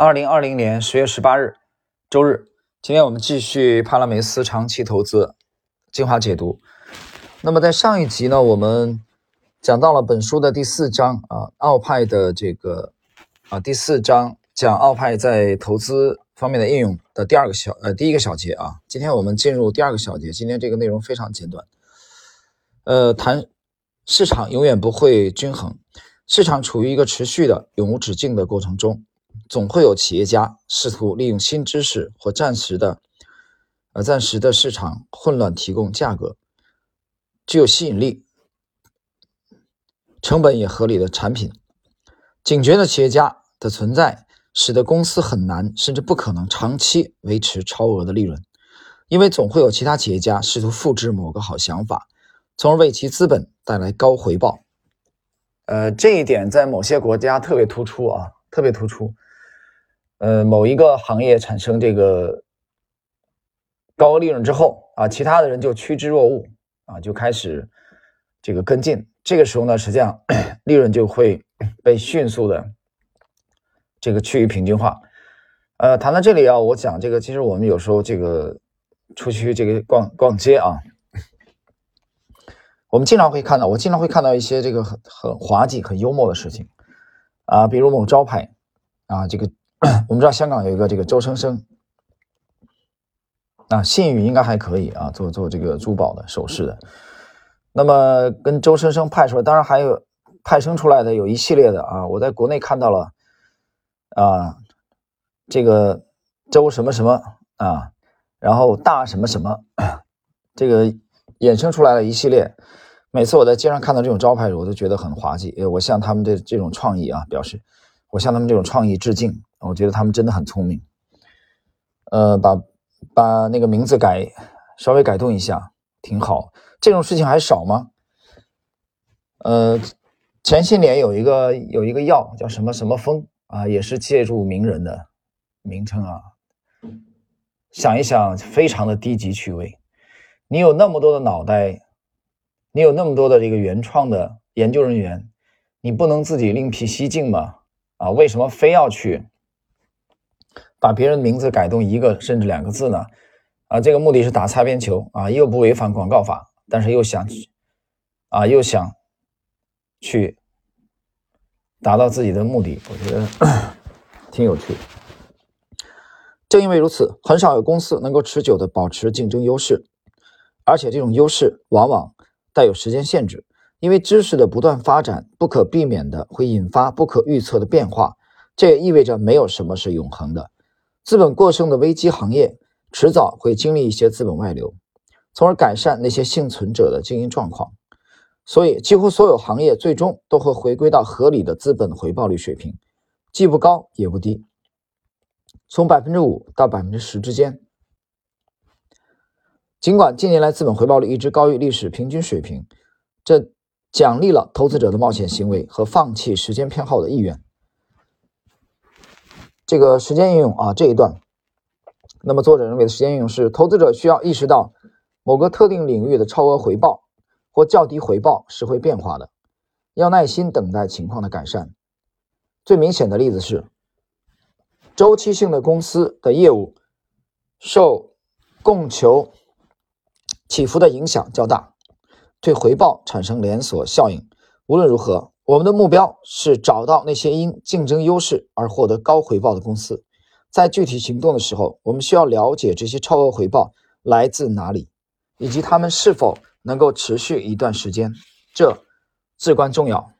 二零二零年十月十八日，周日。今天我们继续帕拉梅斯长期投资精华解读。那么在上一集呢，我们讲到了本书的第四章啊，奥派的这个啊第四章讲奥派在投资方面的应用的第二个小呃第一个小节啊。今天我们进入第二个小节。今天这个内容非常简短，呃，谈市场永远不会均衡，市场处于一个持续的永无止境的过程中。总会有企业家试图利用新知识或暂时的、呃暂时的市场混乱提供价格具有吸引力、成本也合理的产品。警觉的企业家的存在，使得公司很难甚至不可能长期维持超额的利润，因为总会有其他企业家试图复制某个好想法，从而为其资本带来高回报。呃，这一点在某些国家特别突出啊，特别突出。呃，某一个行业产生这个高利润之后啊，其他的人就趋之若鹜啊，就开始这个跟进。这个时候呢，实际上 利润就会 被迅速的这个趋于平均化。呃，谈到这里啊，我讲这个，其实我们有时候这个出去这个逛逛街啊，我们经常会看到，我经常会看到一些这个很很滑稽、很幽默的事情啊，比如某招牌啊，这个。我们知道香港有一个这个周生生，啊，信誉应该还可以啊，做做这个珠宝的首饰的。那么跟周生生派出来，当然还有派生出来的有一系列的啊，我在国内看到了啊，这个周什么什么啊，然后大什么什么，这个衍生出来了一系列。每次我在街上看到这种招牌，我都觉得很滑稽。我向他们的这种创意啊表示，我向他们这种创意致敬。我觉得他们真的很聪明，呃，把把那个名字改稍微改动一下，挺好。这种事情还少吗？呃，前些年有一个有一个药叫什么什么风啊，也是借助名人的名称啊。想一想，非常的低级趣味。你有那么多的脑袋，你有那么多的这个原创的研究人员，你不能自己另辟蹊径吗？啊，为什么非要去？把别人名字改动一个甚至两个字呢？啊，这个目的是打擦边球啊，又不违反广告法，但是又想啊，又想去达到自己的目的，我觉得 挺有趣。正因为如此，很少有公司能够持久的保持竞争优势，而且这种优势往往带有时间限制，因为知识的不断发展不可避免的会引发不可预测的变化，这也意味着没有什么是永恒的。资本过剩的危机行业，迟早会经历一些资本外流，从而改善那些幸存者的经营状况。所以，几乎所有行业最终都会回归到合理的资本回报率水平，既不高也不低，从百分之五到百分之十之间。尽管近年来资本回报率一直高于历史平均水平，这奖励了投资者的冒险行为和放弃时间偏好的意愿。这个时间应用啊，这一段，那么作者认为的时间应用是，投资者需要意识到某个特定领域的超额回报或较低回报是会变化的，要耐心等待情况的改善。最明显的例子是，周期性的公司的业务受供求起伏的影响较大，对回报产生连锁效应。无论如何。我们的目标是找到那些因竞争优势而获得高回报的公司。在具体行动的时候，我们需要了解这些超额回报来自哪里，以及它们是否能够持续一段时间，这至关重要。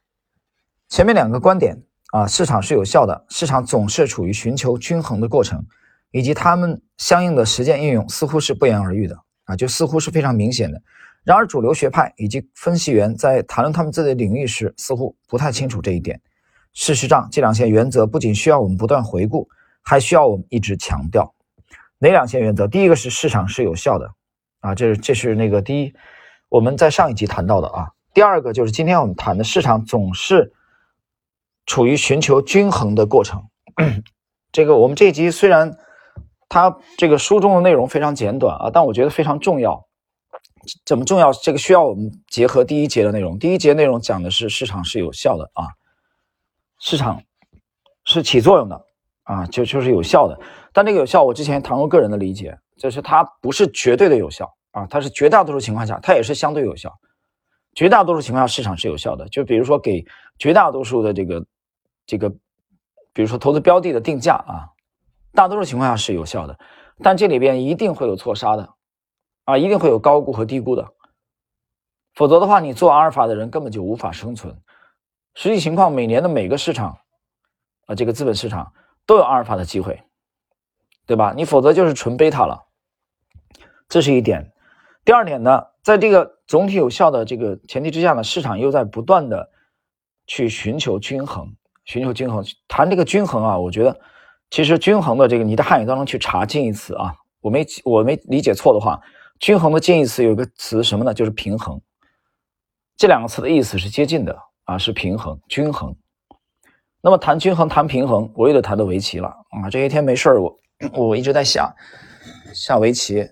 前面两个观点啊，市场是有效的，市场总是处于寻求均衡的过程，以及它们相应的实践应用似乎是不言而喻的啊，就似乎是非常明显的。然而，主流学派以及分析员在谈论他们自己的领域时，似乎不太清楚这一点。事实上，这两项原则不仅需要我们不断回顾，还需要我们一直强调。哪两项原则？第一个是市场是有效的，啊，这是这是那个第一，我们在上一集谈到的啊。第二个就是今天我们谈的市场总是处于寻求均衡的过程。这个我们这一集虽然它这个书中的内容非常简短啊，但我觉得非常重要。怎么重要？这个需要我们结合第一节的内容。第一节内容讲的是市场是有效的啊，市场是起作用的啊，就就是有效的。但这个有效，我之前谈过个人的理解，就是它不是绝对的有效啊，它是绝大多数情况下，它也是相对有效。绝大多数情况下，市场是有效的。就比如说给绝大多数的这个这个，比如说投资标的的定价啊，大多数情况下是有效的。但这里边一定会有错杀的啊，一定会有高估和低估的。否则的话，你做阿尔法的人根本就无法生存。实际情况，每年的每个市场啊，这个资本市场都有阿尔法的机会，对吧？你否则就是纯贝塔了。这是一点。第二点呢，在这个总体有效的这个前提之下呢，市场又在不断的去寻求均衡，寻求均衡。谈这个均衡啊，我觉得其实均衡的这个你在汉语当中去查近义词啊，我没我没理解错的话，均衡的近义词有个词什么呢？就是平衡。这两个词的意思是接近的啊，是平衡、均衡。那么谈均衡、谈平衡，我又得谈到围棋了啊。这些天没事儿，我我一直在下下围棋。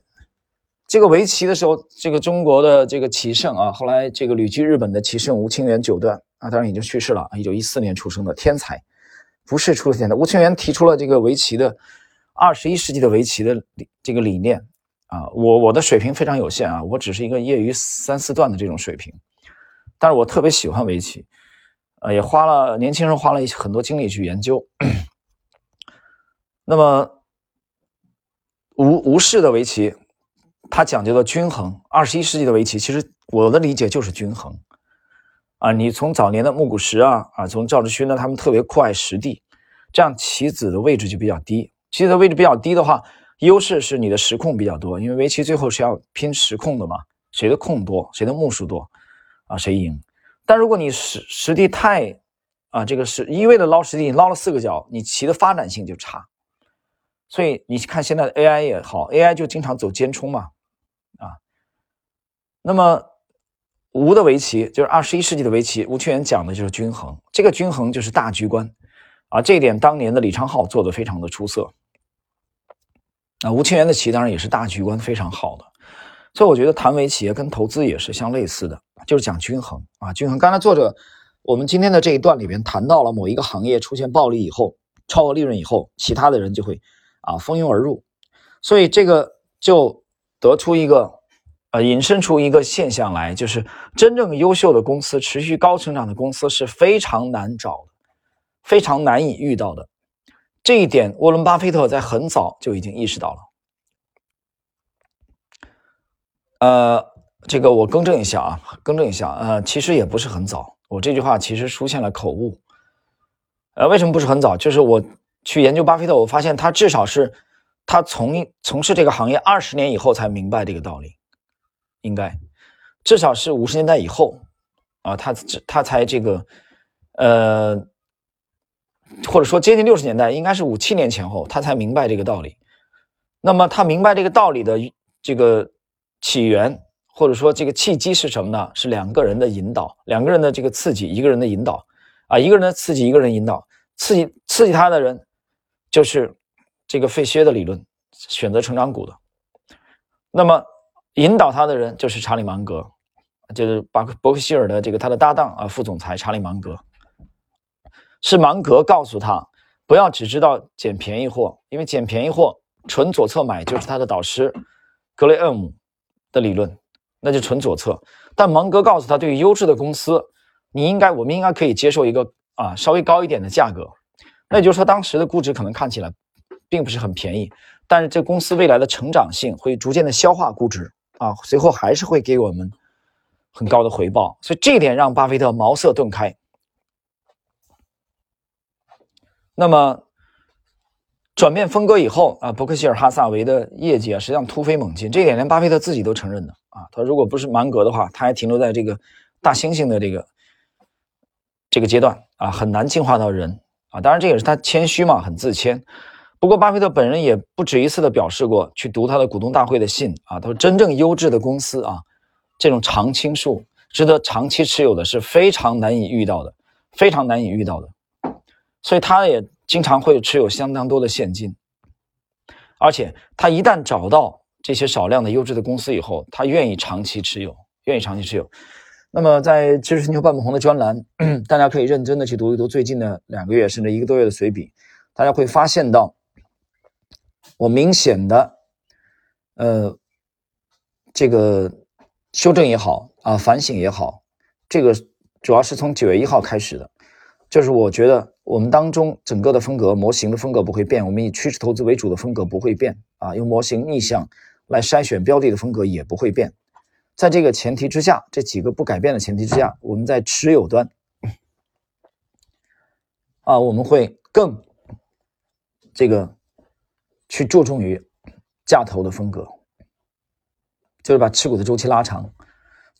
这个围棋的时候，这个中国的这个棋圣啊，后来这个旅居日本的棋圣吴清源九段啊，当然已经去世了，一九一四年出生的天才，不是出现的。吴清源提出了这个围棋的二十一世纪的围棋的这个理念啊。我我的水平非常有限啊，我只是一个业余三四段的这种水平。但是我特别喜欢围棋，呃，也花了年轻人花了很多精力去研究。那么，吴吴氏的围棋，它讲究的均衡。二十一世纪的围棋，其实我的理解就是均衡。啊，你从早年的木谷实啊，啊，从赵之勋呢，他们特别酷爱实地，这样棋子的位置就比较低。棋子的位置比较低的话，优势是你的实控比较多，因为围棋最后是要拼实控的嘛，谁的控多，谁的目数多。啊，谁赢？但如果你实实地太，啊，这个是一味的捞实地，你捞了四个角，你棋的发展性就差。所以你看现在的 AI 也好，AI 就经常走尖冲嘛，啊。那么吴的围棋就是二十一世纪的围棋，吴清源讲的就是均衡，这个均衡就是大局观，啊，这一点当年的李昌镐做的非常的出色。啊，吴清源的棋当然也是大局观非常好的。所以我觉得谈围棋跟投资也是相类似的，就是讲均衡啊，均衡。刚才作者我们今天的这一段里边谈到了某一个行业出现暴利以后，超额利润以后，其他的人就会啊蜂拥而入，所以这个就得出一个引申出一个现象来，就是真正优秀的公司、持续高成长的公司是非常难找的，非常难以遇到的。这一点，沃伦·巴菲特在很早就已经意识到了。呃，这个我更正一下啊，更正一下，呃，其实也不是很早，我这句话其实出现了口误。呃，为什么不是很早？就是我去研究巴菲特，我发现他至少是他从从事这个行业二十年以后才明白这个道理，应该至少是五十年代以后啊，他他才这个呃，或者说接近六十年代，应该是五七年前后，他才明白这个道理。那么他明白这个道理的这个。起源或者说这个契机是什么呢？是两个人的引导，两个人的这个刺激，一个人的引导啊，一个人的刺激，一个人引导，刺激刺激他的人就是这个费歇的理论，选择成长股的。那么引导他的人就是查理芒格，就是巴克伯克希尔的这个他的搭档啊，副总裁查理芒格，是芒格告诉他不要只知道捡便宜货，因为捡便宜货纯左侧买就是他的导师格雷厄姆。的理论，那就纯左侧。但芒格告诉他，对于优质的公司，你应该，我们应该可以接受一个啊稍微高一点的价格。那也就是说，当时的估值可能看起来并不是很便宜，但是这公司未来的成长性会逐渐的消化估值啊，随后还是会给我们很高的回报。所以这一点让巴菲特茅塞顿开。那么。转变风格以后啊，伯克希尔哈萨维的业绩啊，实际上突飞猛进，这一点连巴菲特自己都承认的啊。他如果不是芒格的话，他还停留在这个大猩猩的这个这个阶段啊，很难进化到人啊。当然，这也是他谦虚嘛，很自谦。不过，巴菲特本人也不止一次的表示过，去读他的股东大会的信啊，他说真正优质的公司啊，这种常青树值得长期持有的是非常难以遇到的，非常难以遇到的。所以，他也。经常会持有相当多的现金，而且他一旦找到这些少量的优质的公司以后，他愿意长期持有，愿意长期持有。那么在知识星球半不红的专栏，大家可以认真的去读一读最近的两个月甚至一个多月的随笔，大家会发现到，我明显的，呃，这个修正也好啊，反省也好，这个主要是从九月一号开始的，就是我觉得我们当中整个的风格模型的风格不会变，我们以趋势投资为主的风格不会变啊，用模型逆向来筛选标的的风格也不会变。在这个前提之下，这几个不改变的前提之下，我们在持有端啊，我们会更这个去注重于价投的风格，就是把持股的周期拉长。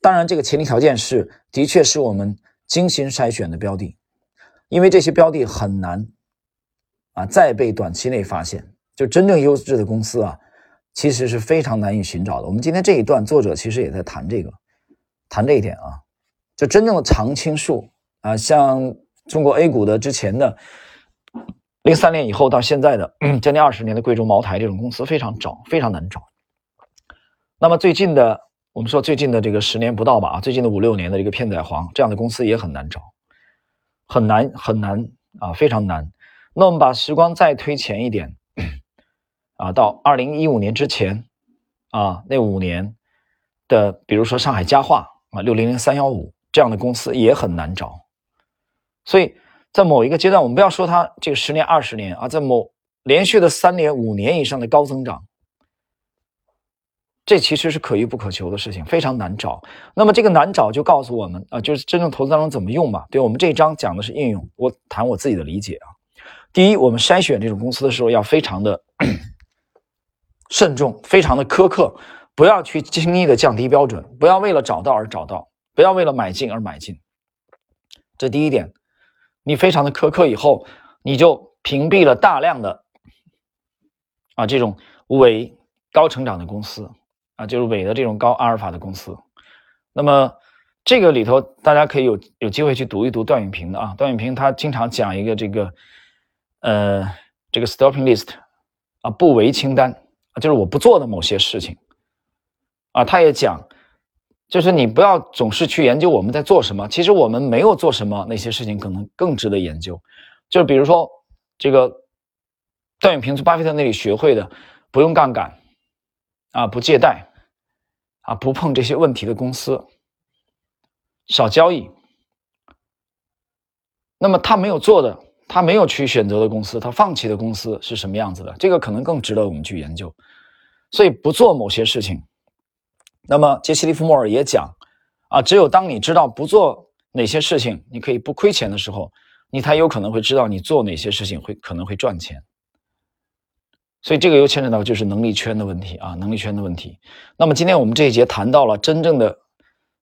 当然，这个前提条件是，的确是我们精心筛选的标的，因为这些标的很难啊再被短期内发现，就真正优质的公司啊。其实是非常难以寻找的。我们今天这一段作者其实也在谈这个，谈这一点啊，就真正的常青树啊，像中国 A 股的之前的零三年以后到现在的将近二十年的贵州茅台这种公司非常找，非常难找。那么最近的，我们说最近的这个十年不到吧啊，最近的五六年的这个片仔癀这样的公司也很难找，很难很难啊，非常难。那我们把时光再推前一点。啊，到二零一五年之前，啊，那五年的，比如说上海家化啊，六零零三幺五这样的公司也很难找，所以在某一个阶段，我们不要说它这个十年、二十年啊，在某连续的三年、五年以上的高增长，这其实是可遇不可求的事情，非常难找。那么这个难找就告诉我们啊，就是真正投资当中怎么用嘛？对我们这一章讲的是应用，我谈我自己的理解啊。第一，我们筛选这种公司的时候要非常的。慎重，非常的苛刻，不要去轻易的降低标准，不要为了找到而找到，不要为了买进而买进。这第一点，你非常的苛刻以后，你就屏蔽了大量的啊这种伪高成长的公司啊，就是伪的这种高阿尔法的公司。那么这个里头，大家可以有有机会去读一读段永平的啊，段永平他经常讲一个这个呃这个 stopping list 啊不为清单。就是我不做的某些事情，啊，他也讲，就是你不要总是去研究我们在做什么，其实我们没有做什么，那些事情可能更值得研究。就是比如说，这个段永平从巴菲特那里学会的，不用杠杆，啊，不借贷，啊，不碰这些问题的公司，少交易。那么他没有做的。他没有去选择的公司，他放弃的公司是什么样子的？这个可能更值得我们去研究。所以不做某些事情。那么杰西·利弗莫尔也讲啊，只有当你知道不做哪些事情你可以不亏钱的时候，你才有可能会知道你做哪些事情会可能会赚钱。所以这个又牵扯到就是能力圈的问题啊，能力圈的问题。那么今天我们这一节谈到了真正的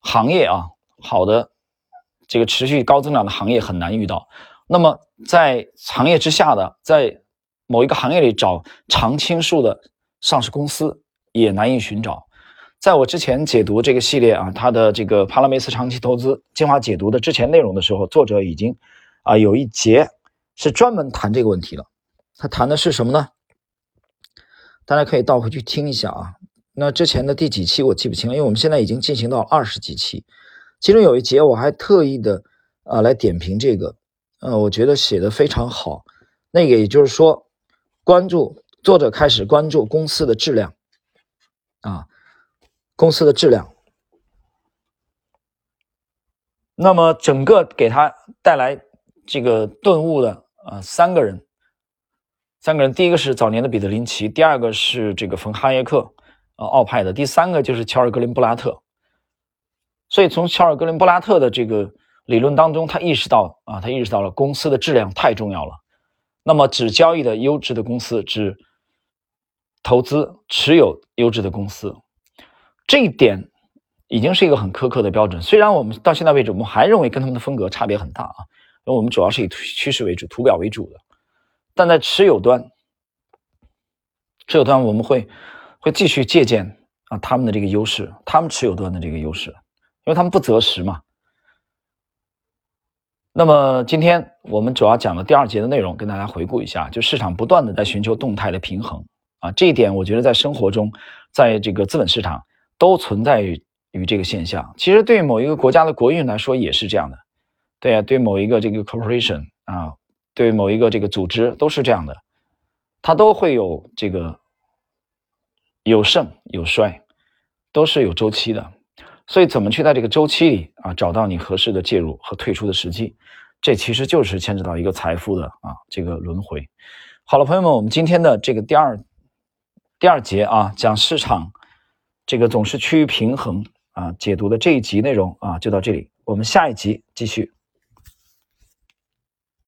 行业啊，好的这个持续高增长的行业很难遇到。那么，在行业之下的，在某一个行业里找常青树的上市公司也难以寻找。在我之前解读这个系列啊，它的这个帕拉梅斯长期投资精华解读的之前内容的时候，作者已经啊有一节是专门谈这个问题了。他谈的是什么呢？大家可以倒回去听一下啊。那之前的第几期我记不清了，因为我们现在已经进行到二十几期，其中有一节我还特意的啊来点评这个。呃，我觉得写的非常好。那个也就是说，关注作者开始关注公司的质量啊，公司的质量。那么整个给他带来这个顿悟的啊，三个人，三个人，第一个是早年的彼得林奇，第二个是这个冯哈耶克，呃，奥派的，第三个就是乔尔格林布拉特。所以从乔尔格林布拉特的这个。理论当中，他意识到啊，他意识到了公司的质量太重要了。那么，只交易的优质的公司，只投资持有优质的公司，这一点已经是一个很苛刻的标准。虽然我们到现在为止，我们还认为跟他们的风格差别很大啊，因为我们主要是以趋势为主、图表为主的。但在持有端，持有端我们会会继续借鉴啊他们的这个优势，他们持有端的这个优势，因为他们不择时嘛。那么今天我们主要讲的第二节的内容，跟大家回顾一下，就市场不断的在寻求动态的平衡啊，这一点我觉得在生活中，在这个资本市场都存在于这个现象。其实对某一个国家的国运来说也是这样的，对啊，对某一个这个 corporation 啊，对某一个这个组织都是这样的，它都会有这个有盛有衰，都是有周期的。所以，怎么去在这个周期里啊找到你合适的介入和退出的时机，这其实就是牵扯到一个财富的啊这个轮回。好了，朋友们，我们今天的这个第二第二节啊讲市场这个总是趋于平衡啊解读的这一集内容啊就到这里，我们下一集继续。